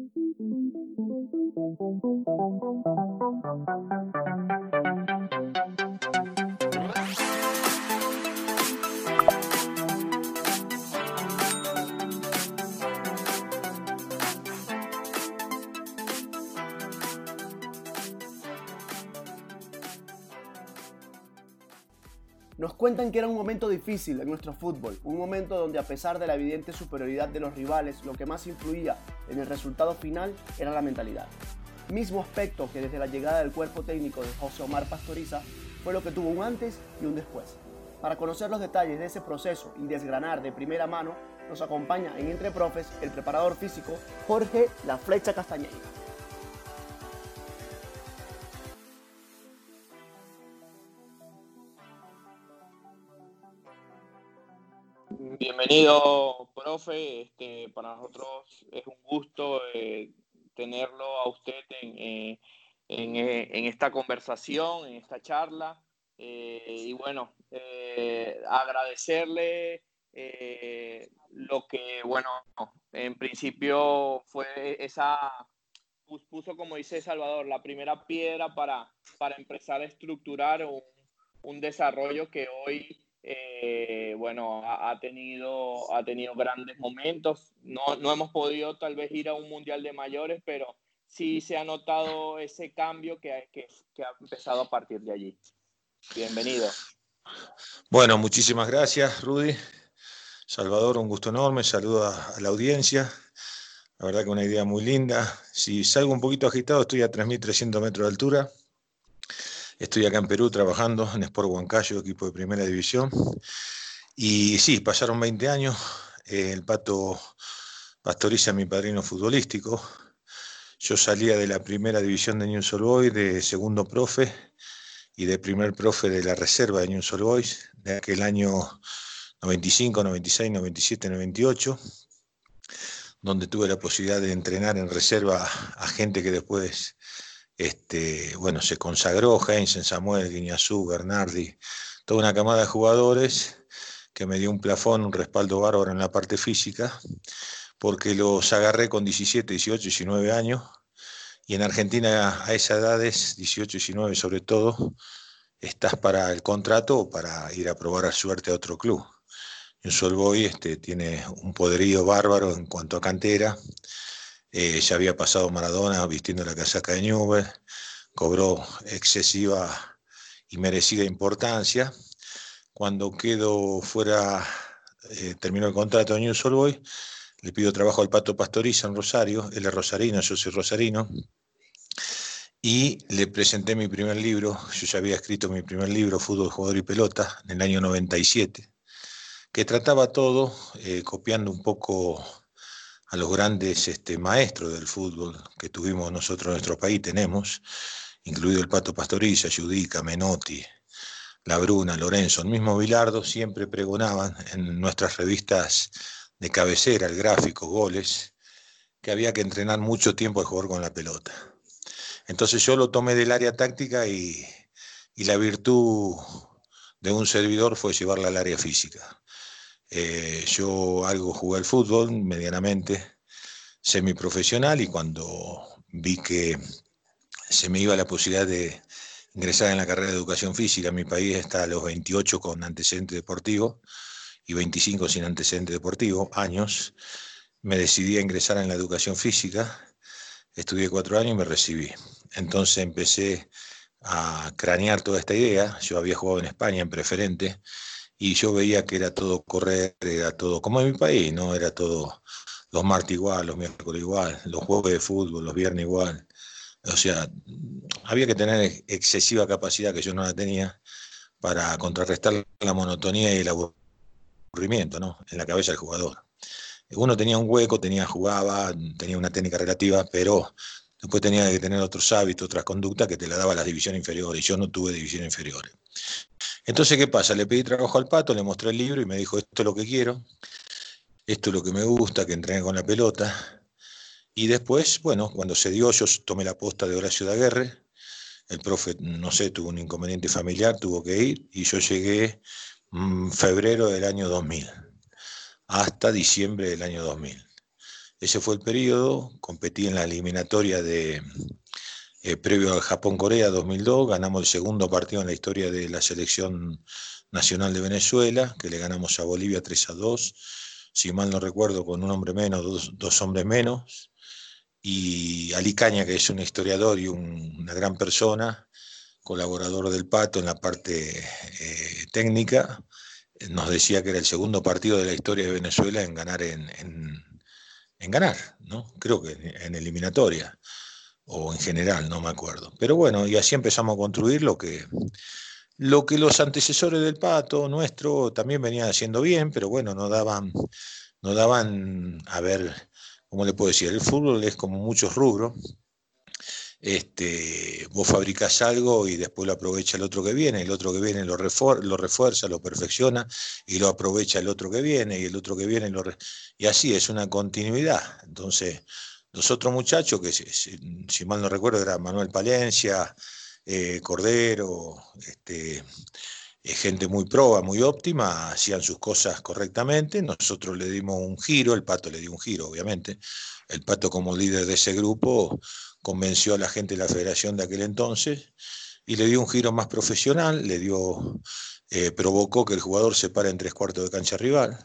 Thank you. Cuentan que era un momento difícil en nuestro fútbol, un momento donde a pesar de la evidente superioridad de los rivales, lo que más influía en el resultado final era la mentalidad. Mismo aspecto que desde la llegada del cuerpo técnico de José Omar Pastoriza fue lo que tuvo un antes y un después. Para conocer los detalles de ese proceso y desgranar de primera mano, nos acompaña en Entre Profes el preparador físico Jorge La Flecha Castañeira. Bienvenido, profe. Este, para nosotros es un gusto eh, tenerlo a usted en, eh, eh, en, esta conversación, en esta charla. y bueno, agradecerle lo que, bueno, en principio fue esa, puso como dice Salvador, la primera piedra para, para empezar a estructurar un, un desarrollo que hoy eh, bueno, ha, tenido, ha tenido grandes momentos. No, no hemos podido tal vez ir a un mundial de mayores, pero sí se ha notado ese cambio que, que, ha empezado a partir de allí. Bienvenido. Bueno, muchísimas gracias, Rudy. Salvador, un gusto enorme. Saludo a, la audiencia. La verdad que una idea muy linda. Si salgo un poquito agitado, estoy a 3.300 metros de altura. Estoy acá en Perú trabajando en Sport Huancayo, equipo de primera división. Y sí, pasaron 20 años. Eh, el Pato Pastoriza, mi padrino futbolístico. Yo salía de la primera división de New Old Boys, de segundo profe y de primer profe de la reserva de New Old Boys, de aquel año 95, 96, 97, 98, donde tuve la posibilidad de entrenar en reserva a gente que después este, bueno, se consagró Heinzen, Samuel, Guiñazú, Bernardi, toda una camada de jugadores que me dio un plafón, un respaldo bárbaro en la parte física, porque los agarré con 17, 18, 19 años, y en Argentina a esas edades, 18, 19 sobre todo, estás para el contrato o para ir a probar a suerte a otro club. Un Solboy este, tiene un poderío bárbaro en cuanto a cantera, eh, ya había pasado Maradona vistiendo la casaca de Newell, cobró excesiva y merecida importancia. Cuando quedo fuera, eh, terminó el contrato de New Boy, le pido trabajo al Pato Pastoriza en Rosario, él es rosarino, yo soy rosarino, y le presenté mi primer libro, yo ya había escrito mi primer libro, Fútbol, Jugador y Pelota, en el año 97, que trataba todo, eh, copiando un poco a los grandes este, maestros del fútbol que tuvimos nosotros en nuestro país, tenemos, incluido el Pato Pastoriza, Judica, Menotti, La Bruna, Lorenzo, el mismo Bilardo, siempre pregonaban en nuestras revistas de cabecera, el gráfico, goles, que había que entrenar mucho tiempo al jugar con la pelota. Entonces yo lo tomé del área táctica y, y la virtud de un servidor fue llevarla al área física. Eh, yo algo jugué al fútbol medianamente semiprofesional y cuando vi que se me iba la posibilidad de ingresar en la carrera de educación física, mi país está a los 28 con antecedente deportivo y 25 sin antecedente deportivo, años, me decidí a ingresar en la educación física, estudié cuatro años y me recibí. Entonces empecé a cranear toda esta idea, yo había jugado en España en preferente, y yo veía que era todo correr, era todo como en mi país, ¿no? Era todo los martes igual, los miércoles igual, los jueves de fútbol, los viernes igual. O sea, había que tener excesiva capacidad que yo no la tenía para contrarrestar la monotonía y el aburrimiento, ¿no? En la cabeza del jugador. Uno tenía un hueco, tenía, jugaba, tenía una técnica relativa, pero después tenía que tener otros hábitos, otras conductas que te la daba las divisiones inferiores. Yo no tuve divisiones inferiores. Entonces, ¿qué pasa? Le pedí trabajo al pato, le mostré el libro y me dijo, esto es lo que quiero, esto es lo que me gusta, que entrene con la pelota. Y después, bueno, cuando se dio, yo tomé la posta de Horacio Daguerre, el profe, no sé, tuvo un inconveniente familiar, tuvo que ir, y yo llegué mm, febrero del año 2000, hasta diciembre del año 2000. Ese fue el periodo, competí en la eliminatoria de eh, previo al Japón-Corea 2002, ganamos el segundo partido en la historia de la selección nacional de Venezuela, que le ganamos a Bolivia 3 a 2, si mal no recuerdo, con un hombre menos, dos, hombres menos, y Ali Caña, que es un historiador y una gran persona, colaborador del Pato en la parte eh, técnica, nos decía que era el segundo partido de la historia de Venezuela en ganar en, ganar, ¿no? Creo que en, eliminatoria o en general, no me acuerdo. Pero bueno, y así empezamos a construir lo que, lo que los antecesores del Pato nuestro también venían haciendo bien, pero bueno, no daban, no daban, a ver, ¿cómo le puedo decir? El fútbol es como muchos rubros este, vos fabricás algo y después lo aprovecha el otro que viene, el otro que viene lo, refuerza, lo perfecciona y lo aprovecha el otro que viene y el otro que viene lo y así es una continuidad. Entonces, los otros muchachos, que si, mal no recuerdo era Manuel Palencia, eh, Cordero, este, eh, gente muy proba, muy óptima, hacían sus cosas correctamente, nosotros le dimos un giro, el pato le dio un giro, obviamente, el pato como líder de ese grupo convenció a la gente de la federación de aquel entonces y le dio un giro más profesional, le dio, eh, provocó que el jugador se pare en tres cuartos de cancha rival,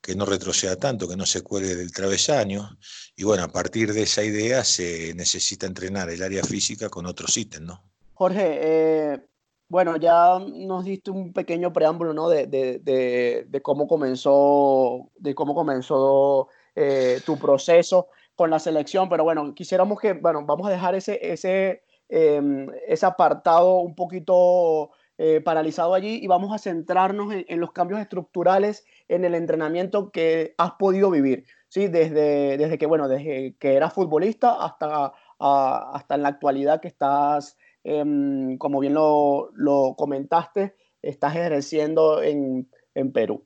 que no retroceda tanto, que no se cuelgue del travesaño. Y bueno, a partir de esa idea se necesita entrenar el área física con otros ítems, ¿no? Jorge, eh, bueno, ya nos diste un pequeño preámbulo, ¿no? De, de, de, cómo comenzó, de cómo comenzó eh, tu proceso con la selección, pero bueno, quisiéramos que, bueno, vamos a dejar ese, ese, em, ese apartado un poquito eh, paralizado allí y vamos a centrarnos en, los cambios estructurales en el entrenamiento que has podido vivir, ¿sí? Desde, desde que, bueno, desde que eras futbolista hasta, hasta en la actualidad que estás, em, como bien lo, lo, comentaste, estás ejerciendo en, en Perú.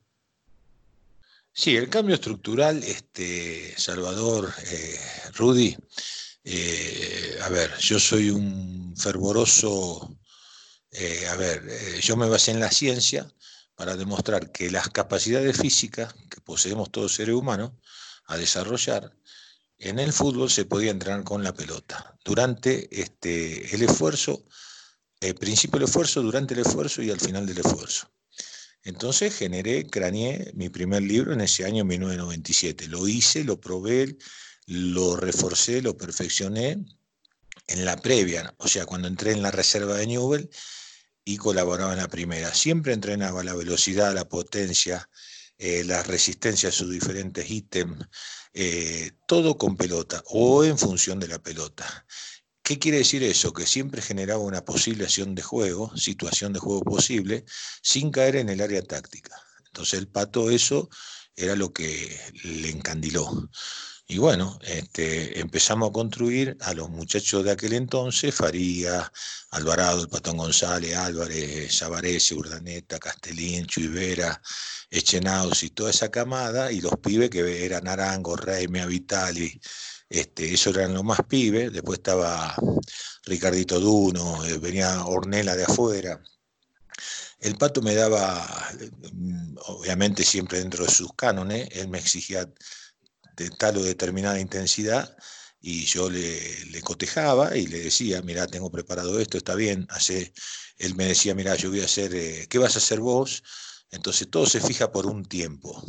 Sí, el cambio estructural, este, Salvador, eh, Rudy, eh, a ver, yo soy un fervoroso, eh, a ver, yo me basé en la ciencia para demostrar que las capacidades físicas que poseemos todos seres humanos a desarrollar, en el fútbol se podía entrenar con la pelota, durante este, el esfuerzo, el principio del esfuerzo, durante el esfuerzo y al final del esfuerzo. Entonces generé, craneé mi primer libro en ese año 1997. Lo hice, lo probé, lo reforcé, lo perfeccioné en la previa, o sea, cuando entré en la reserva de Newell y colaboraba en la primera. Siempre entrenaba la velocidad, la potencia, eh, la resistencia a sus diferentes ítems, eh, todo con pelota o en función de la pelota. ¿Qué quiere decir eso? Que siempre generaba una posible acción de juego, situación de juego posible, sin caer en el área táctica. Entonces el pato eso era lo que le encandiló. Y bueno, este, empezamos a construir a los muchachos de aquel entonces, Faría, Alvarado, el Patón González, Álvarez, Savarese, Urdaneta, Castellín, Chuivera, Echenaus y toda esa camada, y los pibes que eran Arango, Reime, Vitali, este, eso eran los más pibes, después estaba Ricardito Duno, eh, venía Ornella de afuera. El pato me daba, mm, obviamente siempre dentro de sus cánones, él me exigía de tal o determinada intensidad y yo le, cotejaba y le decía, mira, tengo preparado esto, está bien, hace, él me decía, mira, yo voy a hacer, eh, ¿qué vas a hacer vos? Entonces todo se fija por un tiempo.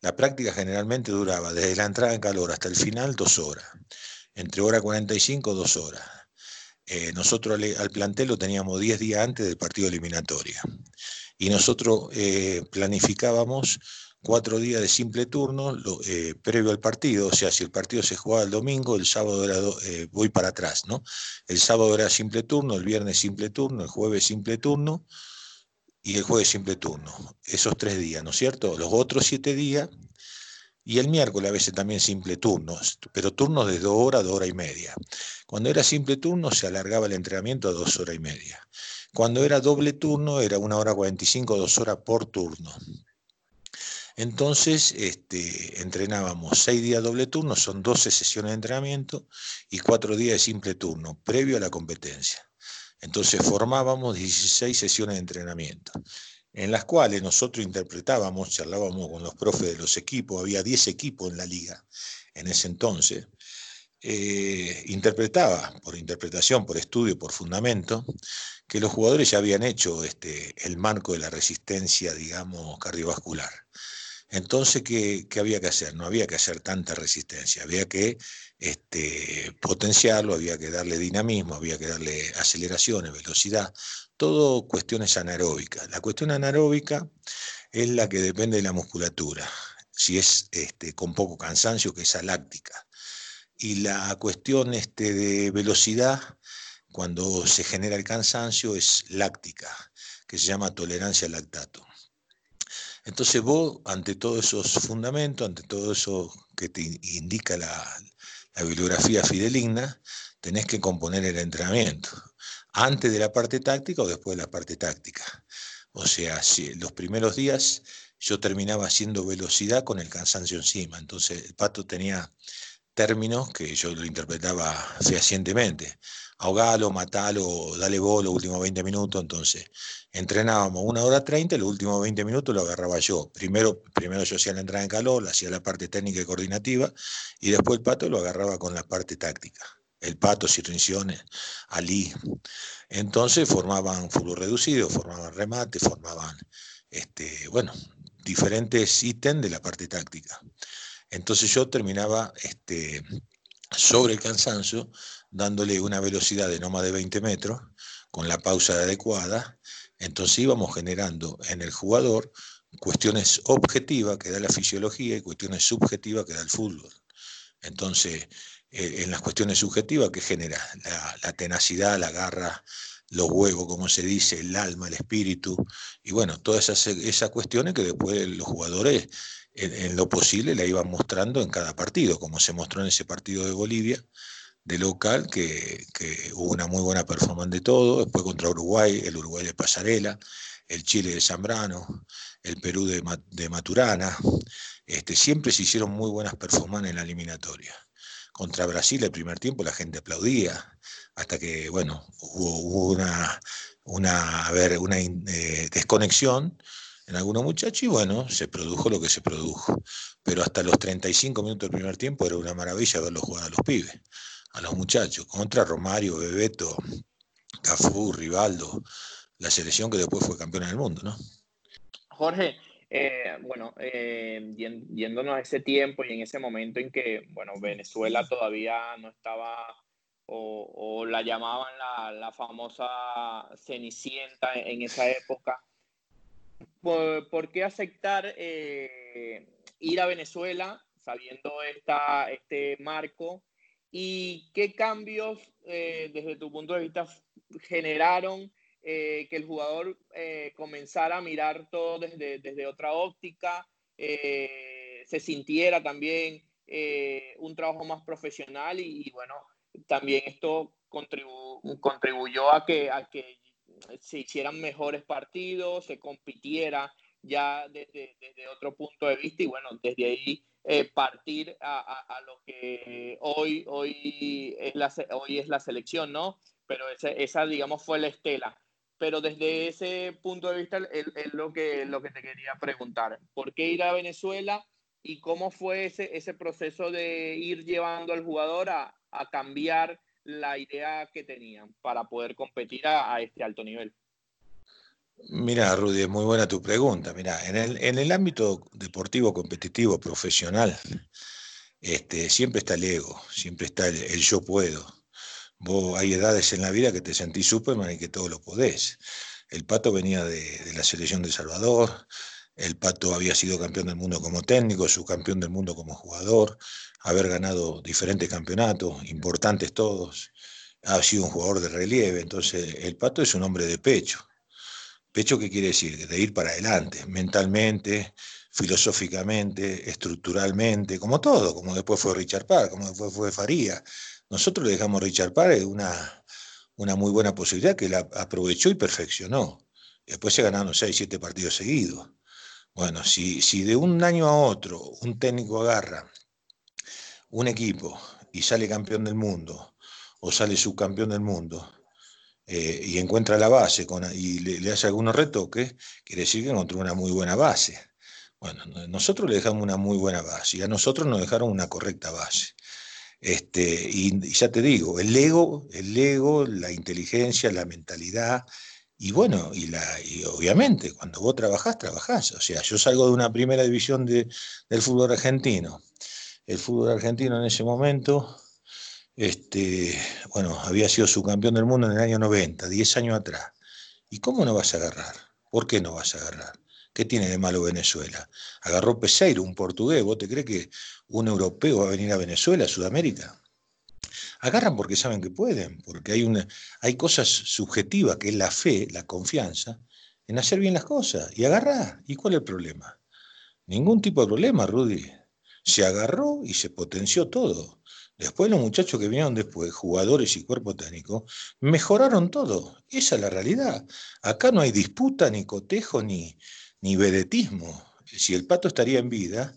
La práctica generalmente duraba desde la entrada en calor hasta el final dos horas. Entre hora 45, dos horas. Eh, nosotros al, plantel lo teníamos 10 días antes del partido eliminatorio. Y nosotros eh, planificábamos cuatro días de simple turno eh, previo al partido, o sea, si el partido se jugaba el domingo, el sábado era, voy para atrás, ¿no? El sábado era simple turno, el viernes simple turno, el jueves simple turno, y el jueves simple turno, esos tres días, ¿no es cierto? Los otros siete días y el miércoles a veces también simple turnos, pero turnos de dos horas, dos horas y media. Cuando era simple turno se alargaba el entrenamiento a dos horas y media. Cuando era doble turno era una hora cuarenta y cinco, dos horas por turno. Entonces, este, entrenábamos seis días doble turno, son 12 sesiones de entrenamiento y cuatro días de simple turno, previo a la competencia. Entonces formábamos 16 sesiones de entrenamiento, en las cuales nosotros interpretábamos, charlábamos con los profes de los equipos, había 10 equipos en la liga. en ese entonces, eh, interpretaba, por interpretación, por estudio, por fundamento, que los jugadores ya habían hecho este, el marco de la resistencia, digamos, cardiovascular. Entonces, ¿qué, había que hacer? No había que hacer tanta resistencia, había que este, potenciarlo, había que darle dinamismo, había que darle aceleraciones, velocidad, todo cuestiones anaeróbicas. La cuestión anaeróbica es la que depende de la musculatura, si es este, con poco cansancio, que es aláctica. Y la cuestión este, de velocidad, cuando se genera el cansancio, es láctica, que se llama tolerancia al lactato. Entonces vos, ante todos esos fundamentos, ante todo eso que te indica la, bibliografía fideligna, tenés que componer el entrenamiento, antes de la parte táctica o después de la parte táctica. O sea, los primeros días yo terminaba haciendo velocidad con el cansancio encima, entonces el pato tenía términos que yo lo interpretaba fehacientemente. Ahogalo, matalo, dale vos los últimos 20 minutos. Entonces, entrenábamos una hora 30 y los últimos 20 minutos lo agarraba yo. Primero, primero yo hacía la entrada en calor, hacía la parte técnica y coordinativa, y después el pato lo agarraba con la parte táctica. El pato, Cirrinciones, Ali. Entonces formaban fútbol reducido, formaban remate, formaban, este, bueno, diferentes ítems de la parte táctica. Entonces yo terminaba este, sobre el cansancio, dándole una velocidad de no más de 20 metros, con la pausa adecuada. Entonces íbamos generando en el jugador cuestiones objetivas que da la fisiología y cuestiones subjetivas que da el fútbol. Entonces, eh, en las cuestiones subjetivas, ¿qué genera? La, tenacidad, la garra, los huevos, como se dice, el alma, el espíritu, y bueno, todas esas, esas cuestiones que después los jugadores en, lo posible la iban mostrando en cada partido, como se mostró en ese partido de Bolivia, de local, que, hubo una muy buena performance de todo, después contra Uruguay, el Uruguay de Pasarela, el Chile de Zambrano, el Perú de, de Maturana, este, siempre se hicieron muy buenas performances en la eliminatoria. Contra Brasil el primer tiempo la gente aplaudía, hasta que, bueno, hubo, una, una, a ver, una eh, desconexión en algunos muchachos y bueno, se produjo lo que se produjo. Pero hasta los 35 minutos del primer tiempo era una maravilla verlos jugar a los pibes, a los muchachos, contra Romario, Bebeto, Cafú, Rivaldo, la selección que después fue campeona del mundo, ¿no? Jorge, eh, bueno, eh, yéndonos a ese tiempo y en ese momento en que, bueno, Venezuela todavía no estaba o, la llamaban la, la, famosa Cenicienta en esa época por, qué aceptar eh, ir a Venezuela sabiendo esta, este marco y qué cambios eh, desde tu punto de vista generaron eh, que el jugador comenzara a mirar todo desde, desde otra óptica, se sintiera también un trabajo más profesional y, bueno, también esto contribuyó a que, a que se hicieran mejores partidos, se compitiera ya desde, otro punto de vista y bueno, desde ahí eh, partir a, lo que hoy, hoy, es la, hoy es la selección, ¿no? Pero esa, digamos, fue la estela. Pero desde ese punto de vista es, lo, que, lo que te quería preguntar. ¿Por qué ir a Venezuela y cómo fue ese, ese proceso de ir llevando al jugador a, a cambiar la idea que tenían para poder competir a, este alto nivel. Mira, Rudy, es muy buena tu pregunta. Mira, en el, en el ámbito deportivo, competitivo, profesional, este, siempre está el ego, siempre está el, yo puedo. Vos hay edades en la vida que te sentís Superman y que todo lo podés. El Pato venía de, de la selección de Salvador, el Pato había sido campeón del mundo como técnico, subcampeón del mundo como jugador, haber ganado diferentes campeonatos, importantes todos, ha sido un jugador de relieve, entonces el Pato es un hombre de pecho. ¿Pecho qué quiere decir? De ir para adelante, mentalmente, filosóficamente, estructuralmente, como todo, como después fue Richard Parr, como después fue Faría. Nosotros le dejamos a Richard Parr una, una muy buena posibilidad que la aprovechó y perfeccionó. Después se ganaron 6, 7 partidos seguidos. Bueno, si, si de un año a otro un técnico agarra un equipo y sale campeón del mundo o sale subcampeón del mundo eh, y encuentra la base y le, hace algunos retoques, quiere decir que encontró una muy buena base. Bueno, nosotros le dejamos una muy buena base y a nosotros nos dejaron una correcta base. Este, y, ya te digo, el ego, el ego, la inteligencia, la mentalidad, y bueno, y, la, y obviamente, cuando vos trabajás, trabajás. O sea, yo salgo de una primera división de, del fútbol argentino. El fútbol argentino en ese momento, este, bueno, había sido subcampeón del mundo en el año 90, 10 años atrás. ¿Y cómo no vas a agarrar? ¿Por qué no vas a agarrar? ¿Qué tiene de malo Venezuela? Agarró Peseiro, un portugués. ¿Vos te crees que un europeo va a venir a Venezuela, a Sudamérica? Agarran porque saben que pueden, porque hay, una, hay cosas subjetivas, que es la fe, la confianza, en hacer bien las cosas. Y agarra. ¿Y cuál es el problema? Ningún tipo de problema, Rudy. Se agarró y se potenció todo. Después los muchachos que vinieron después, jugadores y cuerpo técnico, mejoraron todo. Esa es la realidad. Acá no hay disputa, ni cotejo, ni, ni vedetismo. Si el pato estaría en vida,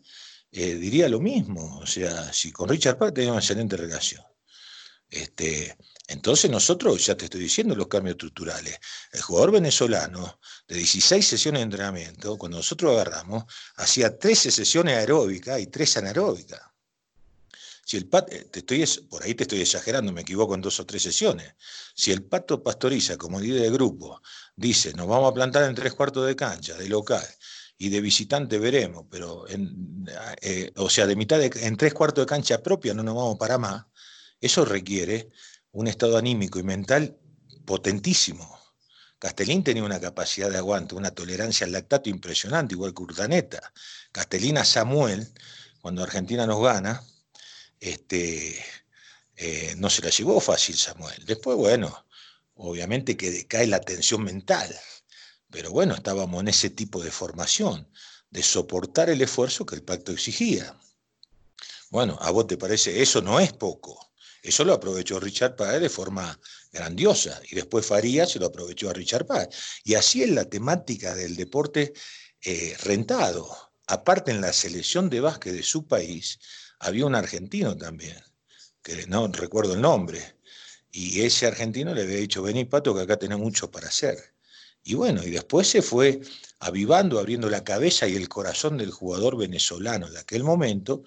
eh, diría lo mismo. O sea, si con Richard Park tenía una excelente relación. Este, entonces nosotros, ya te estoy diciendo los cambios estructurales. El jugador venezolano, de 16 sesiones de entrenamiento, cuando nosotros agarramos, hacía 13 sesiones aeróbicas y 3 anaeróbicas. Si el pato, eh, te estoy, por ahí te estoy exagerando, me equivoco en dos o tres sesiones. Si el pato pastoriza como líder de grupo dice, nos vamos a plantar en tres cuartos de cancha, de local, y de visitante veremos, pero eh, o sea, de mitad en tres cuartos de cancha propia no nos vamos para más, eso requiere un estado anímico y mental potentísimo. Castellín tenía una capacidad de aguante, una tolerancia al lactato impresionante, igual que Urdaneta. Castellina Samuel, cuando Argentina nos gana, este, eh, no se la llevó fácil Samuel. Después, bueno, obviamente que decae la tensión mental, pero bueno, estábamos en ese tipo de formación, de soportar el esfuerzo que el pacto exigía. Bueno, a vos te parece, eso no es poco. Eso lo aprovechó Richard Páez de forma grandiosa y después Faría se lo aprovechó a Richard Páez. Y así es la temática del deporte eh, rentado. Aparte en la selección de básquet de su país, había un argentino también, que no recuerdo el nombre, y ese argentino le había dicho, vení Pato, que acá tenés mucho para hacer. Y bueno, y después se fue avivando, abriendo la cabeza y el corazón del jugador venezolano de aquel momento,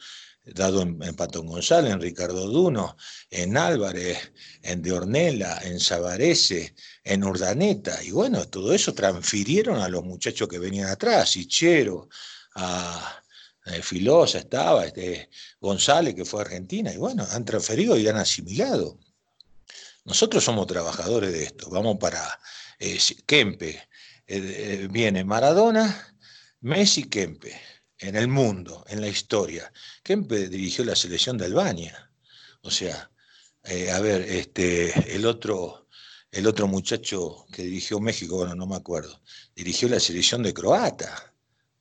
dado en, Patón González, en Ricardo Duno, en Álvarez, en De Ornella, en Sabarese, en Urdaneta. Y bueno, todo eso transfirieron a los muchachos que venían atrás, Sichero, a, eh, Filosa estaba, este, González, que fue a Argentina, y bueno, han transferido y han asimilado. Nosotros somos trabajadores de esto, vamos para eh, Kempe, eh, viene Maradona, Messi, Kempe, en el mundo, en la historia. Kempe dirigió la selección de Albania, o sea, a ver, este, el otro, el otro muchacho que dirigió México, bueno, no me acuerdo, dirigió la selección de Croata.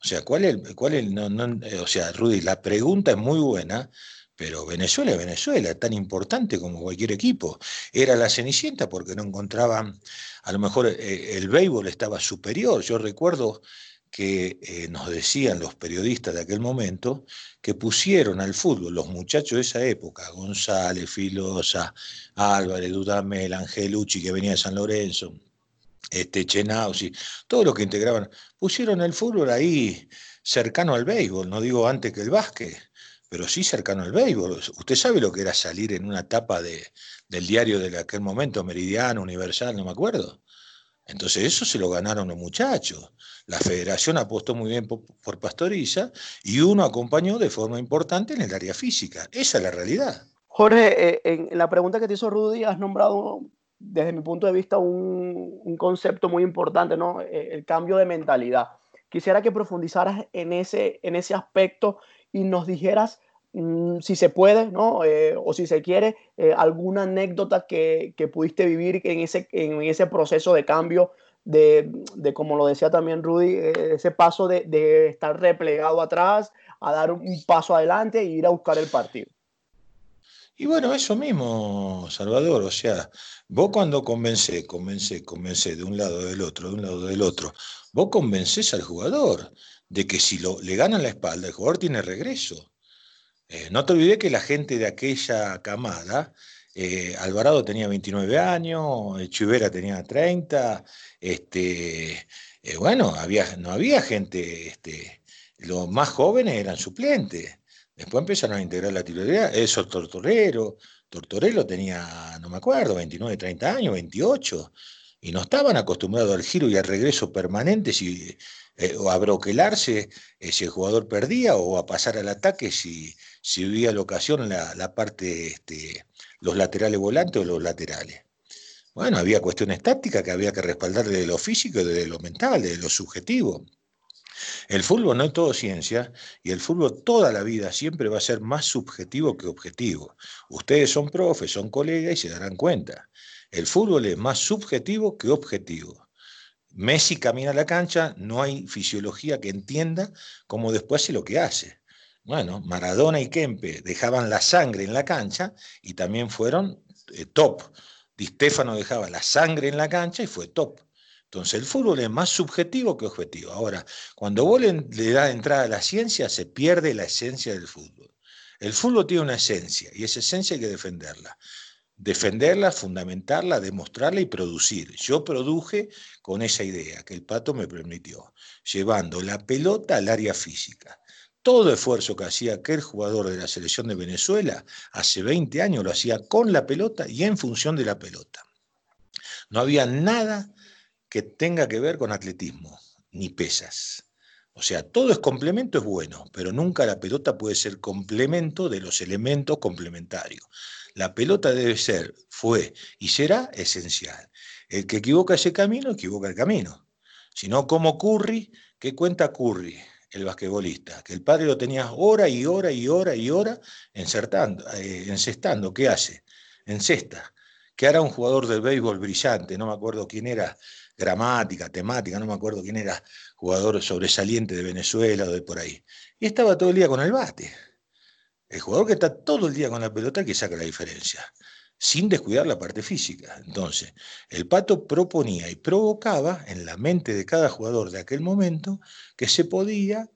O sea, ¿cuál es, cuál es no, eh, o sea, Rudy, la pregunta es muy buena, pero Venezuela Venezuela, tan importante como cualquier equipo. Era la Cenicienta porque no encontraban, a lo mejor eh, el béisbol estaba superior. Yo recuerdo que eh, nos decían los periodistas de aquel momento que pusieron al fútbol los muchachos de esa época, González, Filosa, Álvarez, Dudamel, Angelucci, que venía de San Lorenzo, este, Chenausi, todo lo que integraban, pusieron el fútbol ahí cercano al béisbol, no digo antes que el básquet, pero sí cercano al béisbol. Usted sabe lo que era salir en una tapa de, del diario de aquel momento, Meridiano, Universal, no me acuerdo. Entonces eso se lo ganaron los muchachos. La federación apostó muy bien por, por Pastoriza y uno acompañó de forma importante en el área física. Esa es la realidad. Jorge, eh, en la pregunta que te hizo Rudy, has nombrado desde mi punto de vista, un, concepto muy importante, ¿no? Eh, el cambio de mentalidad. Quisiera que profundizaras en ese, en ese aspecto y nos dijeras mm, si se puede, ¿no? Eh, o si se quiere, alguna anécdota que, que, pudiste vivir en ese, en ese proceso de cambio, de, de como lo decía también Rudy, ese paso de, de estar replegado atrás a dar un paso adelante e ir a buscar el partido. Y bueno, eso mismo, Salvador, o sea, vos cuando convencés, convencés, convencés de un lado del otro, de un lado del otro, vos convencés al jugador de que si lo, le ganan la espalda, el jugador tiene regreso. Eh, no te olvides que la gente de aquella camada, eh, Alvarado tenía 29 años, Chivera tenía 30, este, eh, bueno, no había gente este, Los más jóvenes eran suplentes. Después empezaron a integrar la titularidad. Eso, Tortorero. Tortorero tenía, no me acuerdo, 29, 30 años, 28. Y no estaban acostumbrados al giro y al regreso permanente eh, o a broquelarse eh, si el jugador perdía o a pasar al ataque si, si hubiera la ocasión la, la parte, este, los laterales volantes o los laterales. Bueno, había cuestiones tácticas que había que respaldar de lo físico, de lo mental, de lo subjetivo. El fútbol no es todo ciencia y el fútbol toda la vida siempre va a ser más subjetivo que objetivo. Ustedes son profes, son colegas y se darán cuenta. El fútbol es más subjetivo que objetivo. Messi camina a la cancha, no hay fisiología que entienda cómo después hace lo que hace. Bueno, Maradona y Kempe dejaban la sangre en la cancha y también fueron eh, top. Di Stefano dejaba la sangre en la cancha y fue top. Entonces el fútbol es más subjetivo que objetivo. Ahora, cuando vos le, le das entrada a la ciencia, se pierde la esencia del fútbol. El fútbol tiene una esencia y esa esencia hay que defenderla. Defenderla, fundamentarla, demostrarla y producir. Yo produje con esa idea que el pato me permitió, llevando la pelota al área física. Todo esfuerzo que hacía aquel jugador de la selección de Venezuela hace 20 años lo hacía con la pelota y en función de la pelota. No había nada que tenga que ver con atletismo, ni pesas. O sea, todo es complemento, es bueno, pero nunca la pelota puede ser complemento de los elementos complementarios. La pelota debe ser, fue y será esencial. El que equivoca ese camino, equivoca el camino. Si no, como Curry, ¿qué cuenta Curry, el basquetbolista? Que el padre lo tenía hora y hora y hora y hora encertando, eh, encestando. ¿Qué hace? Encesta. Que hará un jugador del béisbol brillante, no me acuerdo quién era, gramática, temática, no me acuerdo quién era jugador sobresaliente de Venezuela o de por ahí. Y estaba todo el día con el bate. El jugador que está todo el día con la pelota que saca la diferencia, sin descuidar la parte física. Entonces, el pato proponía y provocaba en la mente de cada jugador de aquel momento que se podía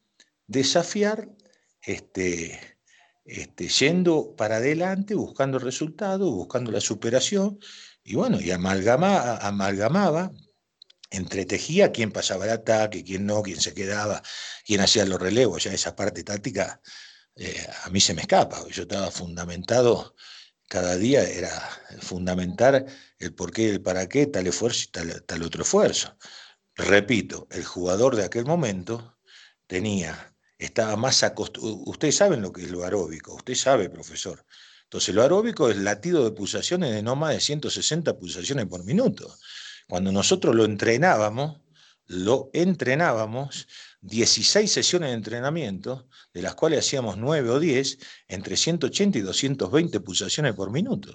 desafiar este, este, yendo para adelante, buscando el resultado, buscando la superación, y bueno, y amalgama, amalgamaba entretejía quién pasaba el ataque, quién no, quién se quedaba, quién hacía los relevos, ya esa parte táctica eh, a mí se me escapa, yo estaba fundamentado, cada día era fundamentar el por qué, el para qué, tal esfuerzo y tal, tal otro esfuerzo. Repito, el jugador de aquel momento tenía, estaba más acostumbrado, ustedes saben lo que es lo aeróbico, usted sabe, profesor. Entonces, lo aeróbico es latido de pulsaciones de no más de 160 pulsaciones por minuto. Cuando nosotros lo entrenábamos, lo entrenábamos 16 sesiones de entrenamiento, de las cuales hacíamos 9 o 10, entre 180 y 220 pulsaciones por minuto.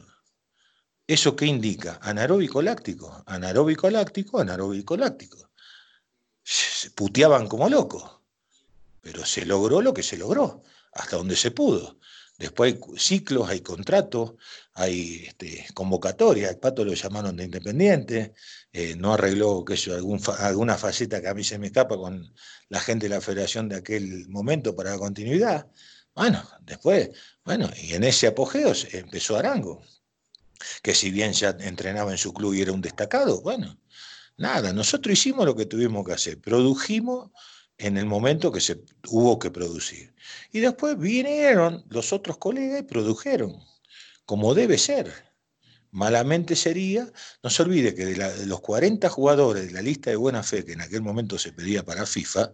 ¿Eso qué indica? Anaeróbico láctico, anaeróbico láctico, anaeróbico láctico. Se puteaban como locos, pero se logró lo que se logró, hasta donde se pudo. Después hay ciclos, hay contratos, hay este, convocatorias. El Pato lo llamaron de independiente, eh, no arregló que eso, alguna faceta que a mí se me escapa con la gente de la federación de aquel momento para la continuidad. Bueno, después, bueno, y en ese apogeo empezó Arango, que si bien ya entrenaba en su club y era un destacado, bueno, nada, nosotros hicimos lo que tuvimos que hacer, produjimos en el momento que se hubo que producir. Y después vinieron los otros colegas y produjeron, como debe ser. Malamente sería, no se olvide que de, los 40 jugadores de la lista de buena fe que en aquel momento se pedía para FIFA,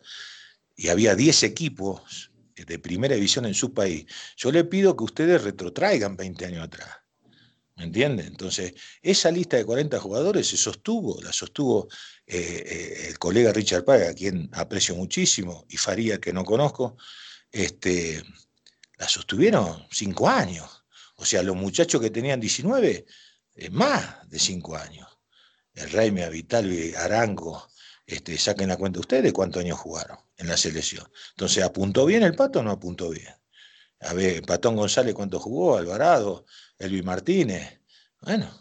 y había 10 equipos de primera división en su país, yo le pido que ustedes retrotraigan 20 años atrás. ¿Me entiende? Entonces, esa lista de 40 jugadores se sostuvo, la sostuvo eh, eh, el colega Richard Paga, a quien aprecio muchísimo, y Faría, que no conozco, este, la sostuvieron cinco años. O sea, los muchachos que tenían 19, eh, más de cinco años. El Reime, Vital, Arango, este, saquen la cuenta ustedes cuántos años jugaron en la selección. Entonces, ¿apuntó bien el pato o no apuntó bien? A ver, Patón González, ¿cuánto jugó? Alvarado, Elvi Martínez. Bueno,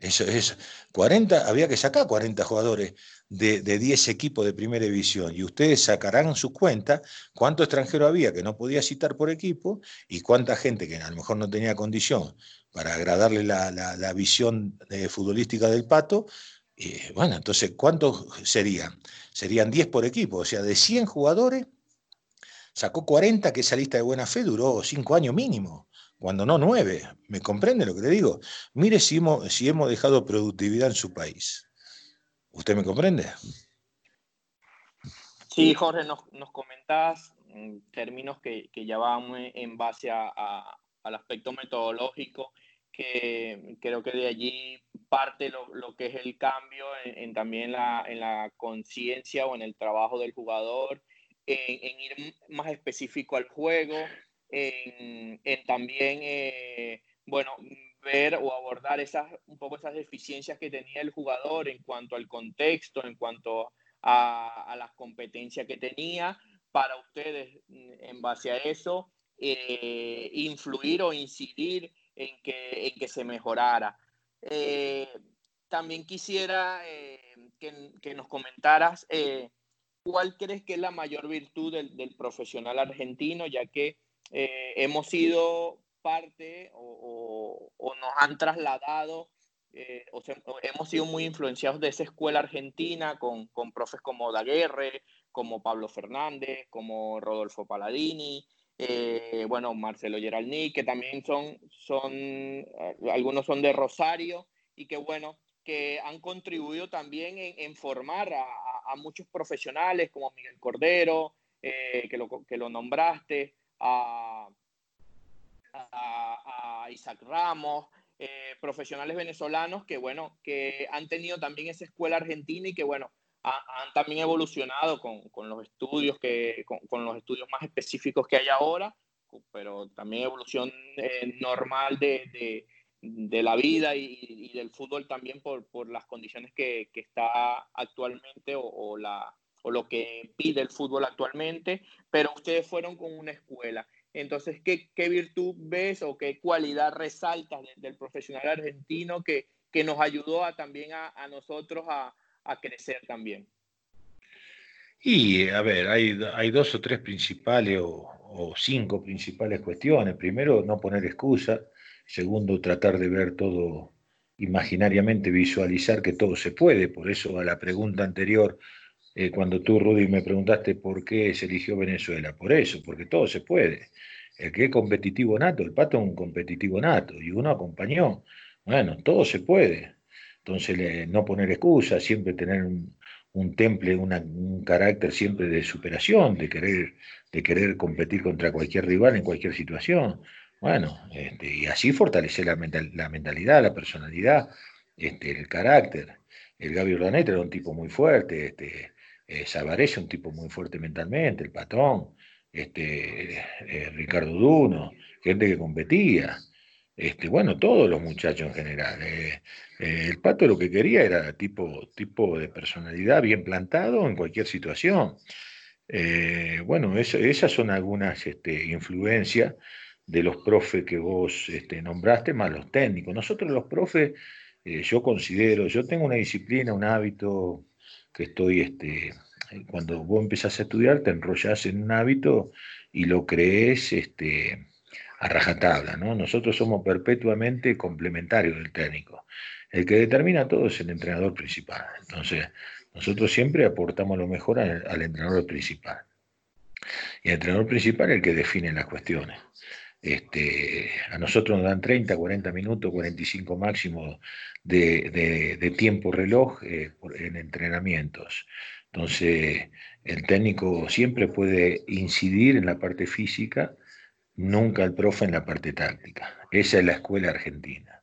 eso es 40, había que sacar 40 jugadores de, 10 equipos de primera división y ustedes sacarán su cuenta cuánto extranjero había que no podía citar por equipo y cuánta gente que a lo mejor no tenía condición para agradarle la, visión eh, futbolística del pato. Y bueno, entonces, ¿cuántos serían? Serían 10 por equipo, o sea, de 100 jugadores, Sacó 40, que esa lista de buena fe duró cinco años mínimo, cuando no nueve. ¿Me comprende lo que le digo? Mire si si hemos dejado productividad en su país. ¿Usted me comprende? Sí, Jorge, nos, nos comentás términos que, que ya van en base a, al aspecto metodológico, que creo que de allí parte lo, lo que es el cambio en, también la, en la conciencia o en el trabajo del jugador, en, ir más específico al juego, en, en también, eh, bueno, ver o abordar esas, un poco esas deficiencias que tenía el jugador en cuanto al contexto, en cuanto a, las competencias que tenía, para ustedes en base a eso, eh, influir o incidir en que, en que se mejorara. Eh, también quisiera eh, que, que, nos comentaras cuál crees que es la mayor virtud del, del profesional argentino, ya que hemos sido parte o, nos han trasladado eh, hemos sido muy influenciados de esa escuela argentina con, profes como Daguerre, como Pablo Fernández, como Rodolfo Paladini, eh, bueno, Marcelo Geralní, que también son, eh, algunos son de Rosario y que bueno, que han contribuido también en, formar a, a, muchos profesionales como Miguel Cordero, que, lo, que lo nombraste, a, a Isaac Ramos, eh, profesionales venezolanos que, bueno, que han tenido también esa escuela argentina y que, bueno, han también evolucionado con, con los estudios que, con, con, los estudios más específicos que hay ahora, pero también evolución eh, normal de, de, la vida y, del fútbol también por, por las condiciones que, que está actualmente o, la, o lo que pide el fútbol actualmente, pero ustedes fueron con una escuela. Entonces, ¿qué, virtud ves o qué cualidad resaltas de, del profesional argentino que, que, nos ayudó a, también a, nosotros a, a, crecer también? Y, a ver, hay, dos o tres principales o, o, cinco principales cuestiones. Primero, no poner excusa. Segundo, tratar de ver todo imaginariamente, visualizar que todo se puede. Por eso, a la pregunta anterior, eh, cuando tú, Rudy, me preguntaste por qué se eligió Venezuela. Por eso, porque todo se puede. El que es competitivo nato, el pato es un competitivo nato y uno acompañó. Bueno, todo se puede. Entonces, no poner excusas, siempre tener un, temple, un carácter siempre de superación, de querer, de querer competir contra cualquier rival en cualquier situación. Bueno, este, y así fortalecer la mentalidad, la personalidad, este, el carácter. El Gaby Urdaneta era un tipo muy fuerte, este, eh, un tipo muy fuerte mentalmente, el patrón, este, eh, Ricardo Duno, gente que competía. Este, bueno, todos los muchachos en general. Eh, eh, el pato lo que quería era tipo, tipo de personalidad bien plantado en cualquier situación. Bueno, esas son algunas este, influencias de los profes que vos este, nombraste, más los técnicos. Nosotros los profes, yo considero, yo tengo una disciplina, un hábito que estoy, este, cuando vos empezás a estudiar, te enrollás en un hábito y lo crees este, a rajatabla, ¿no? Nosotros somos perpetuamente complementarios del técnico. El que determina todo es el entrenador principal. Entonces, nosotros siempre aportamos lo mejor al, al entrenador principal. Y el entrenador principal es el que define las cuestiones. Este, a nosotros nos dan 30, 40 minutos, 45 máximo de, de, de tiempo reloj eh, en entrenamientos. Entonces, el técnico siempre puede incidir en la parte física, nunca el profe en la parte táctica. Esa es la escuela argentina.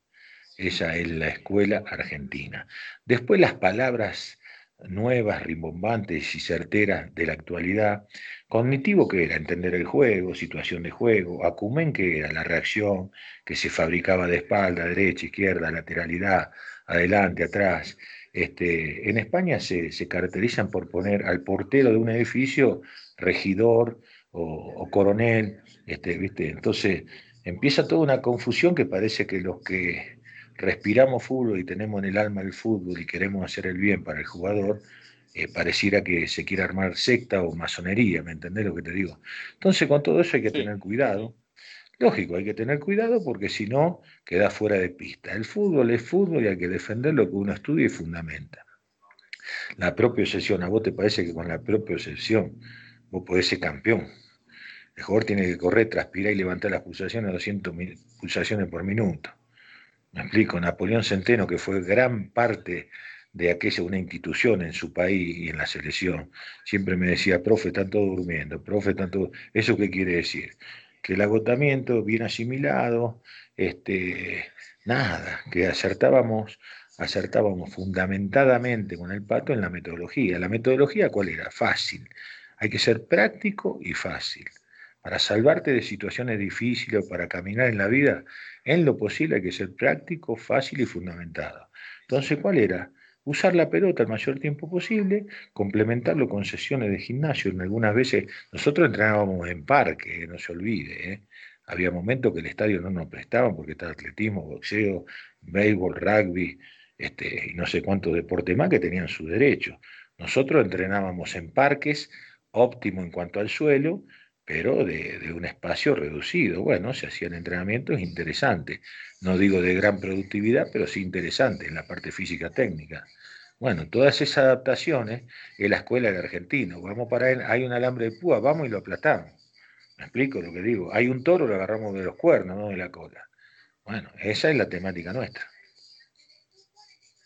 Esa es la escuela argentina. Después las palabras nuevas, rimbombantes y certeras de la actualidad. Cognitivo que era entender el juego, situación de juego. Acumen que era la reacción que se fabricaba de espalda, derecha, izquierda, lateralidad, adelante, atrás. Este, en España se, se, caracterizan por poner al portero de un edificio regidor o, o coronel, este, ¿viste? Entonces empieza toda una confusión que parece que los que respiramos fútbol y tenemos en el alma el fútbol y queremos hacer el bien para el jugador, eh, pareciera que se quiere armar secta o masonería, ¿me entendés lo que te digo? Entonces con todo eso hay que sí. tener cuidado. Lógico, hay que tener cuidado porque si no, queda fuera de pista. El fútbol es fútbol y hay que defender lo que uno estudia y fundamenta. La propia obsesión, ¿a vos te parece que con la propia obsesión vos podés ser campeón? El jugador tiene que correr, transpirar y levantar las pulsaciones a 200 pulsaciones por minuto. Me explico, Napoleón Centeno, que fue gran parte de aquella una institución en su país y en la selección, siempre me decía, profe, están todos durmiendo, profe, están todos... ¿Eso qué quiere decir? Que el agotamiento bien asimilado, este, nada, que acertábamos, acertábamos fundamentadamente con el pato en la metodología. ¿La metodología cuál era? Fácil. Hay que ser práctico y fácil. Para salvarte de situaciones difíciles o para caminar en la vida, en lo posible hay que ser práctico, fácil y fundamentado. Entonces, ¿cuál era? Usar la pelota el mayor tiempo posible, complementarlo con sesiones de gimnasio. Algunas veces nosotros entrenábamos en parque, no se olvide. ¿eh? Había momentos que el estadio no nos prestaba porque estaba atletismo, boxeo, béisbol, rugby, este, y no sé cuántos deportes más que tenían su derecho. Nosotros entrenábamos en parques, óptimo en cuanto al suelo, pero de, un espacio reducido. Bueno, se hacían entrenamientos interesantes. No digo de gran productividad, pero sí interesantes en la parte física técnica. Bueno, todas esas adaptaciones en la escuela de argentino. Vamos para él, hay un alambre de púa, vamos y lo aplastamos. ¿Me explico lo que digo? Hay un toro, lo agarramos de los cuernos, no de la cola. Bueno, esa es la temática nuestra.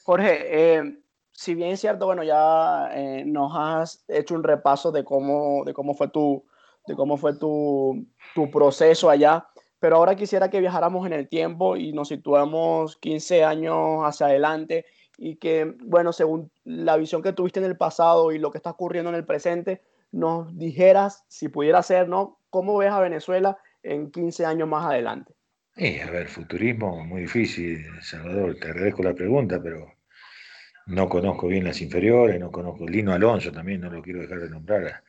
Jorge, eh, si bien es cierto, bueno, ya eh, nos has hecho un repaso de cómo, de cómo fue tu, de cómo fue tu, tu, proceso allá, pero ahora quisiera que viajáramos en el tiempo y nos situemos 15 años hacia adelante y que, bueno, según la visión que tuviste en el pasado y lo que está ocurriendo en el presente, nos dijeras, si pudiera ser, ¿no? ¿Cómo ves a Venezuela en 15 años más adelante? Eh, a ver, futurismo, muy difícil, Salvador, te agradezco la pregunta, pero no conozco bien las inferiores, no conozco Lino Alonso también, no lo quiero dejar de nombrar,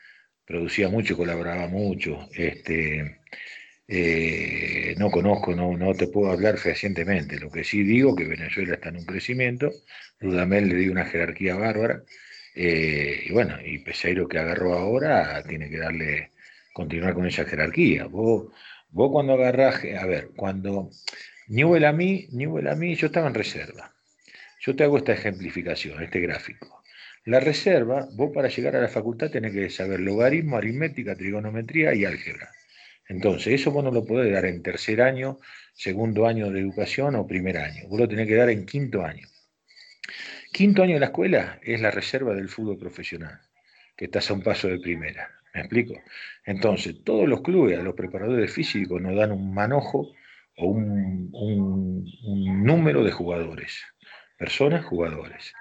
producía mucho, colaboraba mucho, este, eh, no conozco, no, no te puedo hablar fehacientemente, lo que sí digo que Venezuela está en un crecimiento, Dudamel le dio una jerarquía bárbara, eh, y bueno, y Peseiro que agarró ahora tiene que darle, continuar con esa jerarquía. Vos, vos cuando agarrás, a ver, cuando Newell a mí, Newell a mí, yo estaba en reserva. Yo te hago esta ejemplificación, este gráfico. La reserva, vos para llegar a la facultad tenés que saber logaritmo, aritmética, trigonometría y álgebra. Entonces, eso vos no lo podés dar en tercer año, segundo año de educación o primer año. Vos lo tenés que dar en quinto año. Quinto año de la escuela es la reserva del fútbol profesional, que estás a un paso de primera. ¿Me explico? Entonces, todos los clubes, a los preparadores físicos, nos dan un manojo o un, número de jugadores, personas, jugadores.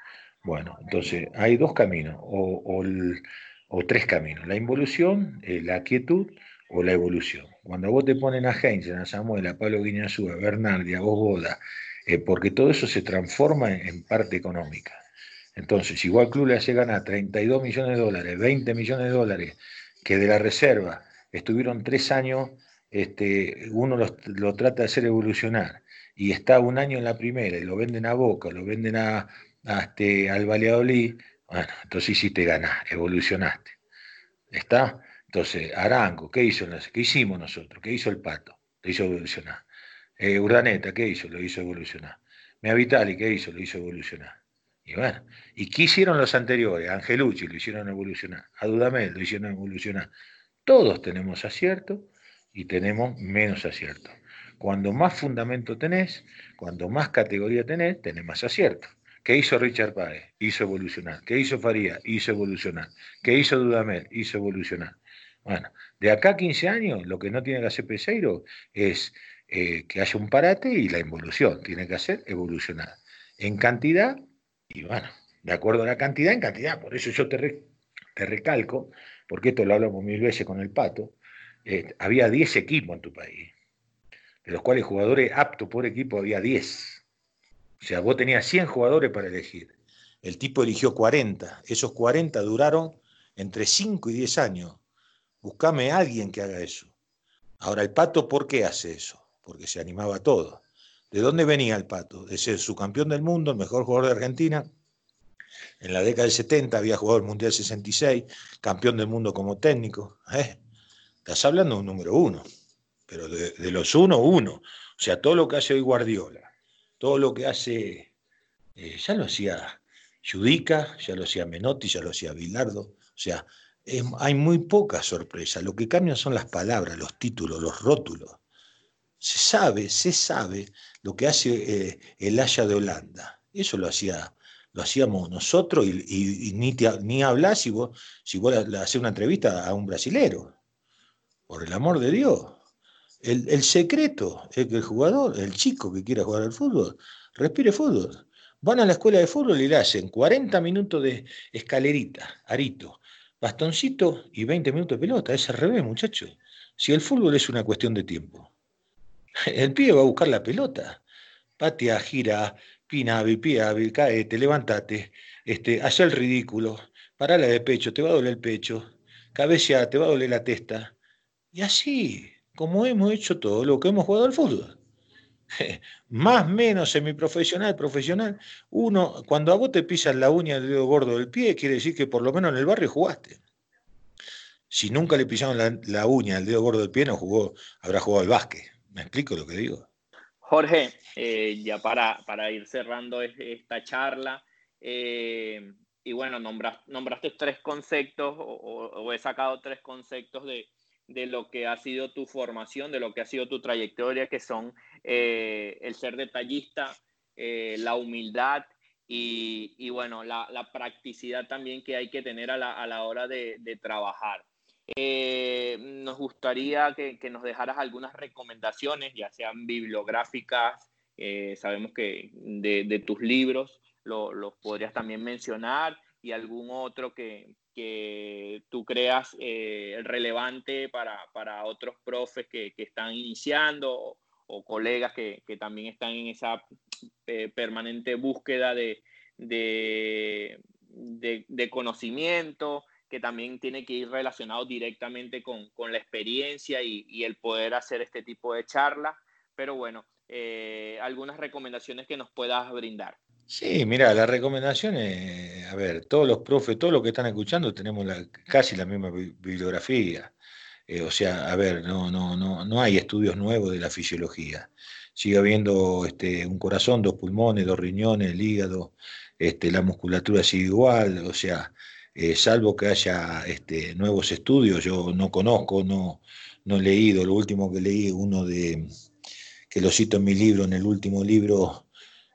Bueno, entonces hay dos caminos, o, tres caminos, la involución, eh, la quietud o la evolución. Cuando vos te ponen a Heinz, a Samuel, a Pablo Guiñazú, a Bernardi, a vos Boda, eh, porque todo eso se transforma en, parte económica. Entonces, igual club le hace ganar 32 millones de dólares, 20 millones de dólares, que de la reserva estuvieron tres años, este, uno lo trata de hacer evolucionar y está un año en la primera y lo venden a Boca, lo venden a, este, al Valladolid, bueno, entonces hiciste ganar, evolucionaste. ¿Está? Entonces, Arango, ¿qué hizo? ¿Qué hicimos nosotros? ¿Qué hizo el Pato? Te hizo evolucionar. Eh, Urdaneta, ¿qué hizo? Lo hizo evolucionar. Mea Vitali, ¿qué hizo? Lo hizo evolucionar. Y bueno, ¿y qué hicieron los anteriores? Angelucci lo hicieron evolucionar, a Dudamel lo hicieron evolucionar. Todos tenemos acierto y tenemos menos acierto. Cuando más fundamento tenés, cuando más categoría tenés, tenés más acierto. ¿Qué hizo Richard Páez? Hizo evolucionar. ¿Qué hizo Faría? Hizo evolucionar. ¿Qué hizo Dudamel? Hizo evolucionar. Bueno, de acá a 15 años, lo que no tiene que hacer Peseiro es eh, que haya un parate y la involución. Tiene que hacer evolucionar. En cantidad, y bueno, de acuerdo a la cantidad, en cantidad. Por eso yo te, te recalco, porque esto lo hablamos mil veces con el Pato, eh, había 10 equipos en tu país, de los cuales jugadores aptos por equipo había 10. O sea, vos tenías 100 jugadores para elegir. El tipo eligió 40. Esos 40 duraron entre 5 y 10 años. Buscame a alguien que haga eso. Ahora, el Pato, ¿por qué hace eso? porque se animaba a todo. ¿De dónde venía el Pato? De ser su campeón del mundo, el mejor jugador de Argentina. En la década del 70 había jugado el Mundial 66, campeón del mundo como técnico. ¿eh? Estás hablando de un número uno, pero de, los uno, uno. O sea, todo lo que hace hoy Guardiola, todo lo que hace, eh, ya lo hacía Judica, ya lo hacía Menotti, ya lo hacía Bilardo. O sea, hay muy poca sorpresa. Lo que cambian son las palabras, los títulos, los rótulos. Se sabe, se sabe lo que hace eh, el Haya de Holanda. Eso lo hacía lo hacíamos nosotros y, ni, ni hablas si vos, si vos le una entrevista a un brasilero. Por el amor de Dios. El, secreto es que el jugador, el chico que quiera jugar al fútbol, respire fútbol. Van a la escuela de fútbol y le hacen 40 minutos de escalerita, arito, bastoncito y 20 minutos de pelota. Es al revés, muchachos. Si el fútbol es una cuestión de tiempo. El pibe va a buscar la pelota. Patea, gira, pinavi, piavi, caete, levantate, este, haz el ridículo, parala de pecho, te va a doler el pecho, cabecea, te va a doler la testa. Y así, como hemos hecho todo lo que hemos jugado al fútbol. Más menos semiprofesional, profesional. Uno, cuando a vos te pisan la uña del dedo gordo del pie, quiere decir que por lo menos en el barrio jugaste. Si nunca le pisaron la, uña del dedo gordo del pie, no jugó, habrá jugado al básquet. ¿Me explico lo que digo? Jorge, eh, ya para, para, ir cerrando esta charla, eh, y bueno, nombraste tres conceptos o, he sacado tres conceptos de, de, lo que ha sido tu formación, de lo que ha sido tu trayectoria, que son eh, el ser detallista, la humildad y, y bueno, la, la, practicidad también que hay que tener a la, a la hora de, de trabajar. Eh, nos gustaría que, nos dejaras algunas recomendaciones, ya sean bibliográficas, eh, sabemos que de, tus libros los podrías también mencionar y algún otro que, tú creas eh, relevante para, otros profes que, están iniciando o, colegas que, también están en esa permanente búsqueda de, de conocimiento que también tiene que ir relacionado directamente con, la experiencia y, el poder hacer este tipo de charlas. Pero bueno, eh, algunas recomendaciones que nos puedas brindar. Sí, mira, las recomendaciones, a ver, todos los profes, todos los que están escuchando tenemos casi la misma bibliografía. Eh, o sea, a ver, no, no, no, no hay estudios nuevos de la fisiología. Sigue habiendo este, un corazón, dos pulmones, dos riñones, el hígado, este, la musculatura sigue igual, o sea, eh, salvo que haya este, nuevos estudios, yo no conozco, no, no he leído, lo último que leí, uno de, que lo cito en mi libro, en el último libro,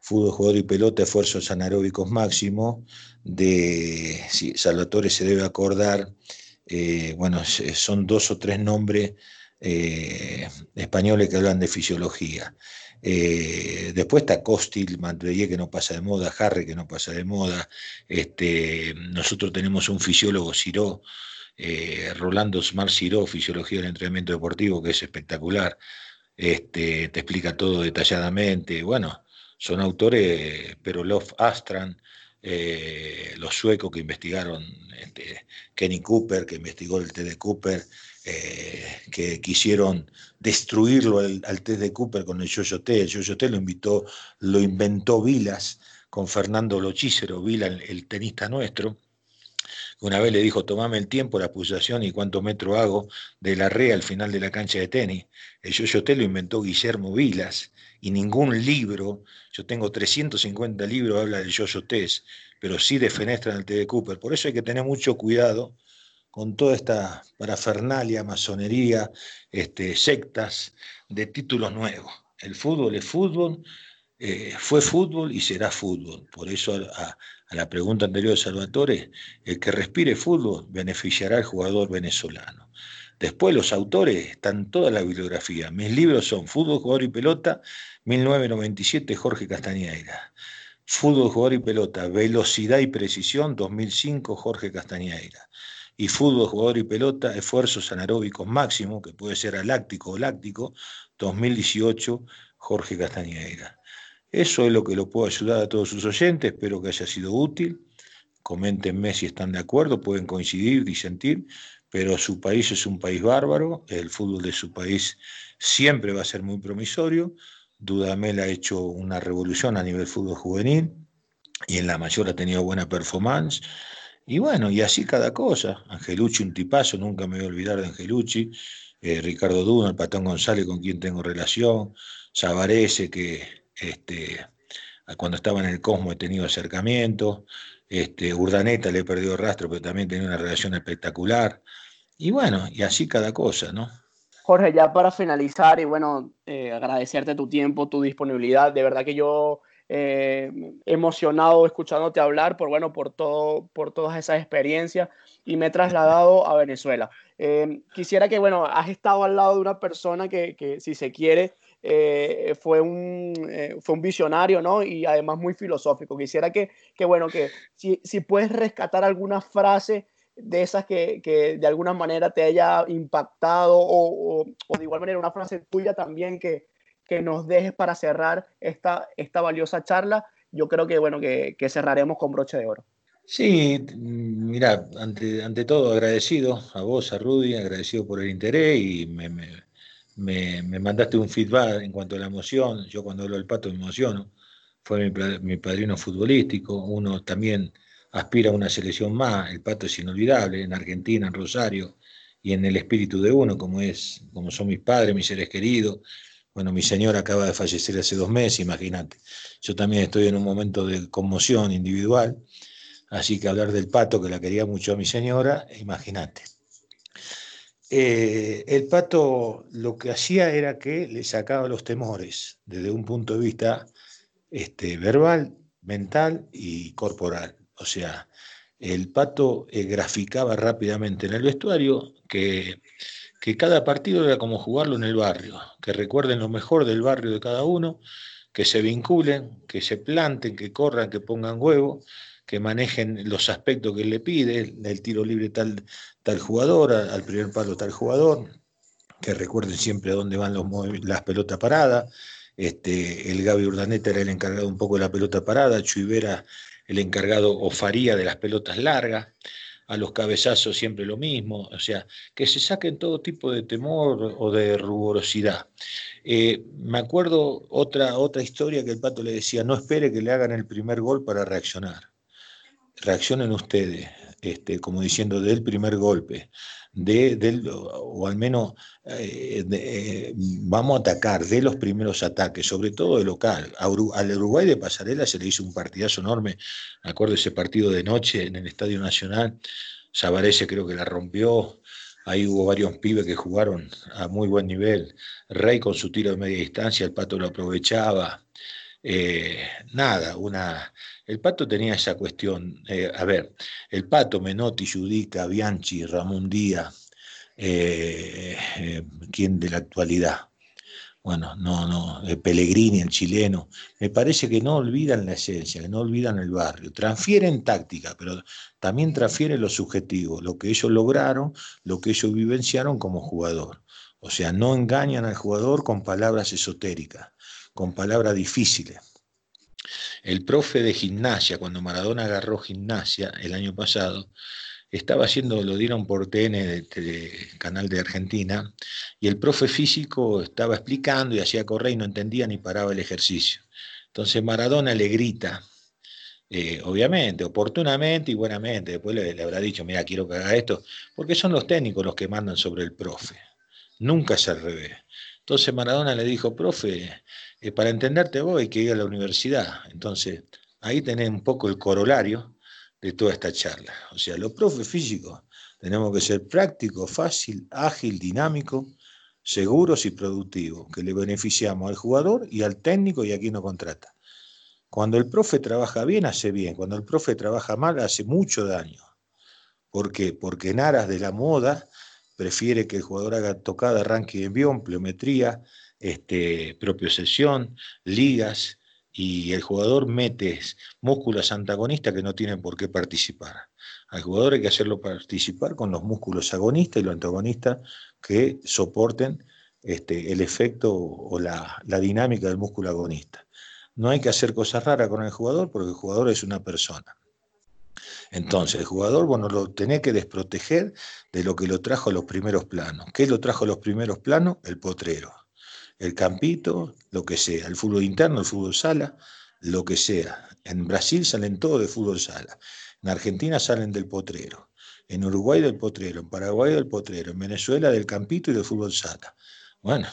Fútbol, Jugador y Pelota, Esfuerzos Anaeróbicos Máximo, de Salvatore se debe acordar, eh, bueno, son dos o tres nombres eh, españoles que hablan de fisiología. Eh, después está Costil, Mantreye que no pasa de moda, Harry que no pasa de moda. Este, nosotros tenemos un fisiólogo Ciro, Rolando Smart Ciro, Fisiología del Entrenamiento Deportivo, que es espectacular. Este, te explica todo detalladamente. Bueno, son autores, pero Love Astran, eh, los suecos que investigaron, este, Kenny Cooper, que investigó el T de Cooper, eh, que quisieron destruirlo al, test de Cooper con el Yoyote. El Yoyote lo, invitó, lo inventó Vilas con Fernando Lochícero, Vila, el, tenista nuestro. Una vez le dijo, tomame el tiempo, la pulsación y cuánto metro hago de la rea al final de la cancha de tenis. El Yoyote lo inventó Guillermo Vilas y ningún libro, yo tengo 350 libros, habla del Yoyote, pero sí de Fenestra en el T de Cooper. Por eso hay que tener mucho cuidado con toda esta parafernalia, masonería, este, sectas de títulos nuevos. El fútbol es fútbol, eh, fue fútbol y será fútbol. Por eso la pregunta anterior de Salvatore, el que respire fútbol beneficiará al jugador venezolano. Después los autores están toda la bibliografía. Mis libros son Fútbol, Jugador y Pelota, 1997, Jorge Castañeira. Fútbol, Jugador y Pelota, Velocidad y Precisión, 2005, Jorge Castañeira y fútbol, jugador y pelota, esfuerzos anaeróbicos máximo, que puede ser aláctico o láctico, 2018, Jorge Castañeira. Eso es lo que lo puedo ayudar a todos sus oyentes, espero que haya sido útil. Coméntenme si están de acuerdo, pueden coincidir, disentir, pero su país es un país bárbaro, el fútbol de su país siempre va a ser muy promisorio. Dudamel ha hecho una revolución a nivel fútbol juvenil y en la mayor ha tenido buena performance. Y bueno, y así cada cosa. Angelucci, un tipazo, nunca me voy a olvidar de Angelucci. Eh, Ricardo Duno, el Patón González, con quien tengo relación. Sabarese, que este, cuando estaba en el Cosmo he tenido acercamiento, este, Urdaneta le he perdido rastro, pero también tenía una relación espectacular. Y bueno, y así cada cosa, ¿no? Jorge, ya para finalizar y bueno, eh, agradecerte tu tiempo, tu disponibilidad. De verdad que yo eh, emocionado escuchándote hablar por bueno por todo por todas esas experiencias y me he trasladado a Venezuela. Eh, quisiera que bueno has estado al lado de una persona que, que si se quiere eh, fue un fue un visionario, ¿no? Y además muy filosófico. Quisiera que, que bueno que si, si puedes rescatar alguna frase de esas que, que, de alguna manera te haya impactado o, o, de igual manera una frase tuya también que, que nos dejes para cerrar esta, esta valiosa charla. Yo creo que, bueno, que, que cerraremos con broche de oro. Sí, mira, ante, ante todo agradecido a vos, a Rudy, agradecido por el interés y me, me, me, mandaste un feedback en cuanto a la emoción. Yo cuando hablo del pato me emociono. Fue mi, mi padrino futbolístico. Uno también aspira a una selección más, el Pato es inolvidable, en Argentina, en Rosario, y en el espíritu de uno, como, es, como son mis padres, mis seres queridos. Bueno, mi señora acaba de fallecer hace dos meses, imagínate. Yo también estoy en un momento de conmoción individual, así que hablar del Pato, que la quería mucho a mi señora, imagínate. Eh, el Pato lo que hacía era que le sacaba los temores desde un punto de vista este, verbal, mental y corporal. O sea, el pato eh, graficaba rápidamente en el vestuario que, que cada partido era como jugarlo en el barrio, que recuerden lo mejor del barrio de cada uno, que se vinculen, que se planten, que corran, que pongan huevo, que manejen los aspectos que le pide, el tiro libre tal, tal jugador, al primer palo tal jugador, que recuerden siempre a dónde van las pelotas paradas. Este, el Gaby Urdaneta era el encargado un poco de la pelota parada, Chuivera el encargado o faría de las pelotas largas, a los cabezazos siempre lo mismo, o sea, que se saquen todo tipo de temor o de ruborosidad. Eh, me acuerdo otra, otra historia que el pato le decía, no espere que le hagan el primer gol para reaccionar, reaccionen ustedes, este, como diciendo del primer golpe, de, o al menos eh, eh, vamos a atacar de los primeros ataques, sobre todo de local. al Uruguay de Pasarela se le hizo un partidazo enorme, me acuerdo ese partido de noche en el Estadio Nacional, Sabarese creo que la rompió, ahí hubo varios pibes que jugaron a muy buen nivel, Rey con su tiro de media distancia, el Pato lo aprovechaba, eh, nada, una... El Pato tenía esa cuestión, eh, a ver, el Pato, Menotti, Judica, Bianchi, Ramón Díaz, eh, ¿quién de la actualidad? Bueno, no, no, Pellegrini, el chileno, me parece que no olvidan la esencia, que no olvidan el barrio, transfieren táctica, pero también transfieren lo subjetivo, lo que ellos lograron, lo que ellos vivenciaron como jugador. O sea, no engañan al jugador con palabras esotéricas con palabras difíciles. El profe de gimnasia, cuando Maradona agarró gimnasia el año pasado, estaba haciendo, lo dieron por TN, canal de Argentina, y el profe físico estaba explicando y hacía correr y no entendía ni paraba el ejercicio. Entonces Maradona le grita, eh, obviamente, oportunamente y buenamente, después le, le habrá dicho, mira, quiero que haga esto, porque son los técnicos los que mandan sobre el profe, nunca es al revés. Entonces Maradona le dijo, profe, eh, para entenderte vos hay que ir a la universidad. Entonces, ahí tenés un poco el corolario de toda esta charla. O sea, los profes físicos tenemos que ser prácticos, fácil, ágil, dinámico, seguros y productivos, que le beneficiamos al jugador y al técnico y a quien nos contrata. Cuando el profe trabaja bien, hace bien. Cuando el profe trabaja mal, hace mucho daño. ¿Por qué? Porque en aras de la moda prefiere que el jugador haga tocada, arranque de envión, pliometría, este, sesión, ligas, y el jugador mete músculos antagonistas que no tienen por qué participar. Al jugador hay que hacerlo participar con los músculos agonistas y los antagonistas que soporten este, el efecto o la, la dinámica del músculo agonista. No hay que hacer cosas raras con el jugador porque el jugador es una persona. Entonces, el jugador, bueno, lo tenés que desproteger de lo que lo trajo a los primeros planos. ¿Qué lo trajo a los primeros planos? El potrero el campito, lo que sea, el fútbol interno, el fútbol sala, lo que sea. En Brasil salen todos de fútbol sala, en Argentina salen del potrero, en Uruguay del potrero, en Paraguay del potrero, en Venezuela del campito y del fútbol sala. Bueno,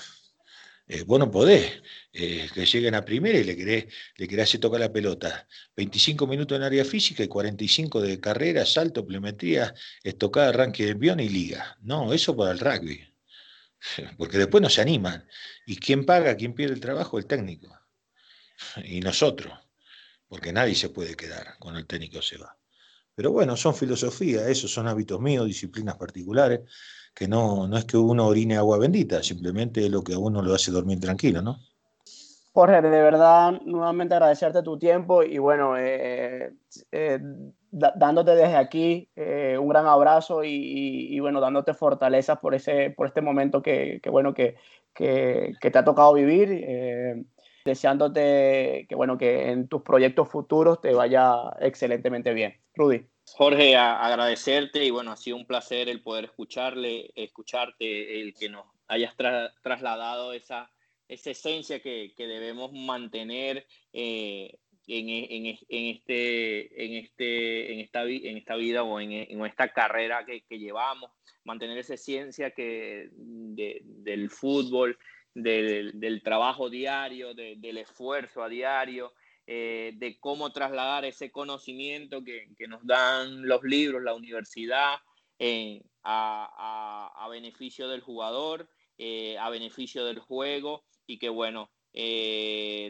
Eh, vos no podés eh, que lleguen a primera y le querés, le querés hacer tocar la pelota. 25 minutos en área física y 45 de carrera, salto, plemetría, estocada, arranque de envión y liga. No, eso para el rugby. Porque después no se animan. ¿Y quién paga, quién pierde el trabajo? El técnico. Y nosotros. Porque nadie se puede quedar cuando el técnico se va. Pero bueno, son filosofías, esos son hábitos míos, disciplinas particulares que no, no es que uno orine agua bendita, simplemente es lo que a uno lo hace dormir tranquilo, ¿no? Jorge, de verdad, nuevamente agradecerte tu tiempo y bueno, eh, eh, dándote desde aquí eh, un gran abrazo y, bueno, dándote fortaleza por, ese, por este momento que, bueno, que, que, te ha tocado vivir, deseándote que bueno, que en tus proyectos futuros te vaya excelentemente bien. Rudy. Jorge, agradecerte y bueno, ha sido un placer el poder escucharle, escucharte, el que nos hayas trasladado esa, esa esencia que, que debemos mantener eh, en, en, en, este, en, este, en, esta, en esta vida o en, en esta carrera que, que, llevamos, mantener esa esencia que, de, del fútbol, del, trabajo diario, del esfuerzo a diario, eh, de cómo trasladar ese conocimiento que, que, nos dan los libros, la universidad, eh, a, a, beneficio del jugador, a beneficio del juego y que bueno,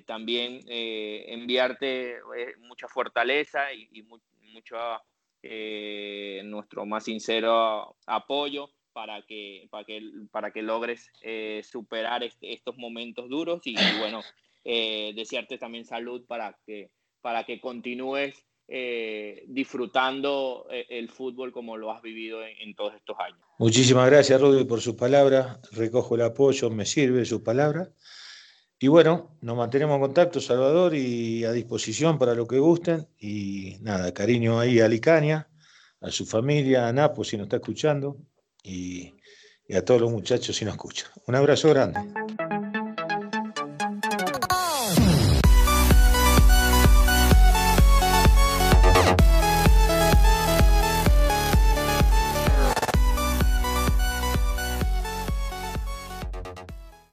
también enviarte mucha fortaleza y, mucho nuestro más sincero apoyo para que, para que, para que logres superar estos momentos duros y, y bueno, eh, desearte también salud para que, para que continúes eh, disfrutando eh, el fútbol como lo has vivido en, todos estos años. Muchísimas gracias, Rudy, por sus palabras. Recojo el apoyo, me sirve sus palabras. Y bueno, nos mantenemos en contacto, Salvador, y a disposición para lo que gusten. Y nada, cariño ahí a Licaña, a su familia, a Napo si nos está escuchando, y, y a todos los muchachos si nos escuchan. Un abrazo grande.